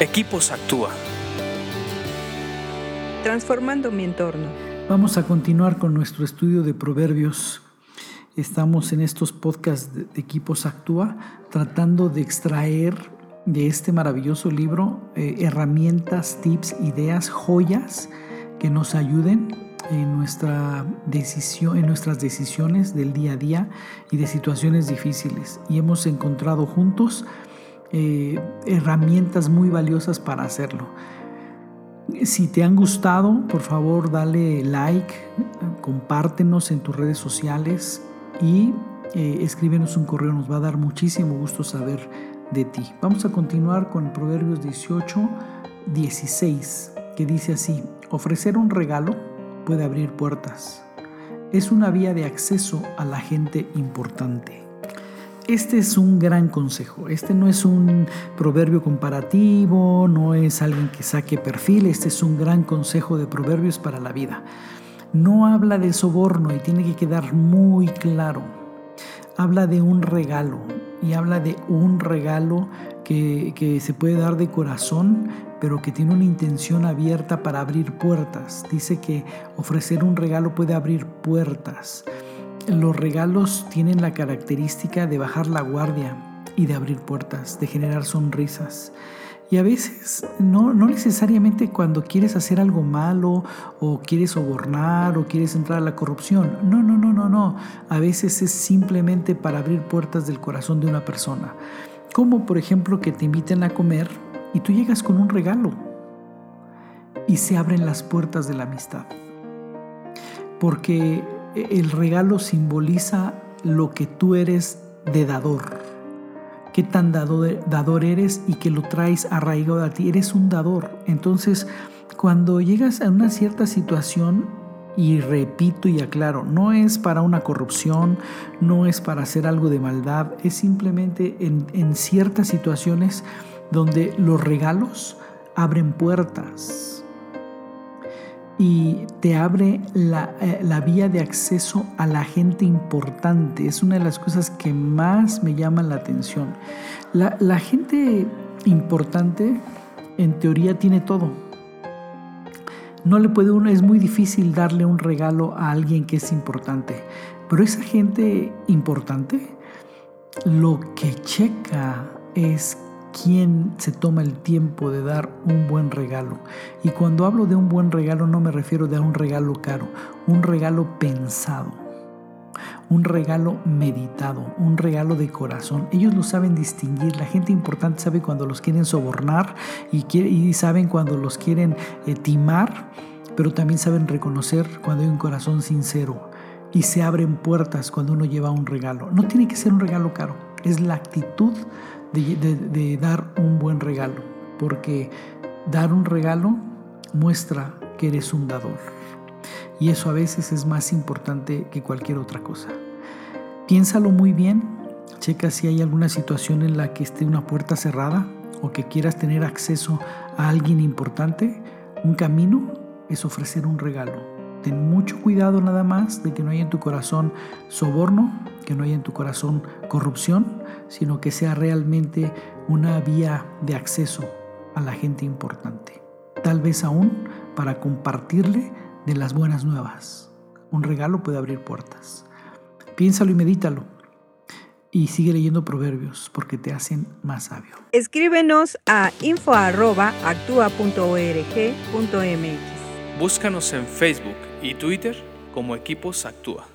Equipos Actúa. Transformando mi entorno. Vamos a continuar con nuestro estudio de proverbios. Estamos en estos podcasts de Equipos Actúa tratando de extraer de este maravilloso libro eh, herramientas, tips, ideas, joyas que nos ayuden en, nuestra decisión, en nuestras decisiones del día a día y de situaciones difíciles. Y hemos encontrado juntos eh, herramientas muy valiosas para hacerlo. Si te han gustado, por favor dale like, compártenos en tus redes sociales y eh, escríbenos un correo, nos va a dar muchísimo gusto saber de ti. Vamos a continuar con Proverbios 18, 16, que dice así, ofrecer un regalo puede abrir puertas. Es una vía de acceso a la gente importante. Este es un gran consejo. Este no es un proverbio comparativo, no es alguien que saque perfil, este es un gran consejo de proverbios para la vida. No habla de soborno y tiene que quedar muy claro. Habla de un regalo y habla de un regalo que, que se puede dar de corazón, pero que tiene una intención abierta para abrir puertas. Dice que ofrecer un regalo puede abrir puertas. Los regalos tienen la característica de bajar la guardia y de abrir puertas, de generar sonrisas. Y a veces no, no necesariamente cuando quieres hacer algo malo o quieres sobornar o quieres entrar a la corrupción. No, no, no, no, no. A veces es simplemente para abrir puertas del corazón de una persona. Como por ejemplo que te inviten a comer y tú llegas con un regalo y se abren las puertas de la amistad. Porque el regalo simboliza lo que tú eres de dador. Qué tan dador, eres y que lo traes arraigado a ti. Eres un dador. Entonces, cuando llegas a una cierta situación, y repito y aclaro, no es para una corrupción, no es para hacer algo de maldad, es simplemente en, en ciertas situaciones donde los regalos abren puertas y te abre eh, la, vía de acceso a la gente importante. Es una de las cosas que más me llaman la atención. La, la gente importante en teoría tiene todo. No le puede uno, es muy difícil darle un regalo a alguien que es importante. Pero esa gente importante lo que checa es quién se toma el tiempo de dar un buen regalo. Y cuando hablo de un buen regalo no me refiero a un regalo caro, un regalo pensado, un regalo meditado, un regalo de corazón. Ellos lo saben distinguir. La gente importante sabe cuando los quieren sobornar y, y saben cuando los quieren eh, timar, pero también saben reconocer cuando hay un corazón sincero. Y se abren puertas cuando uno lleva un regalo. No tiene que ser un regalo caro, es la actitud de, dar un buen regalo, porque dar un regalo muestra que eres un dador. Y eso a veces es más importante que cualquier otra cosa. Piénsalo muy bien, checa si hay alguna situación en la que esté una puerta cerrada o que quieras tener acceso a alguien importante. Un camino es ofrecer un regalo. Ten mucho cuidado nada más de que no haya en tu corazón soborno, que no haya en tu corazón corrupción, sino que sea realmente una vía de acceso a la gente importante. Tal vez aún para compartirle de las buenas nuevas. Un regalo puede abrir puertas. Piénsalo y medítalo. Y sigue leyendo proverbios porque te hacen más sabio. Escríbenos a info.actua.org.mx. Búscanos en Facebook y Twitter como Equipos Actúa.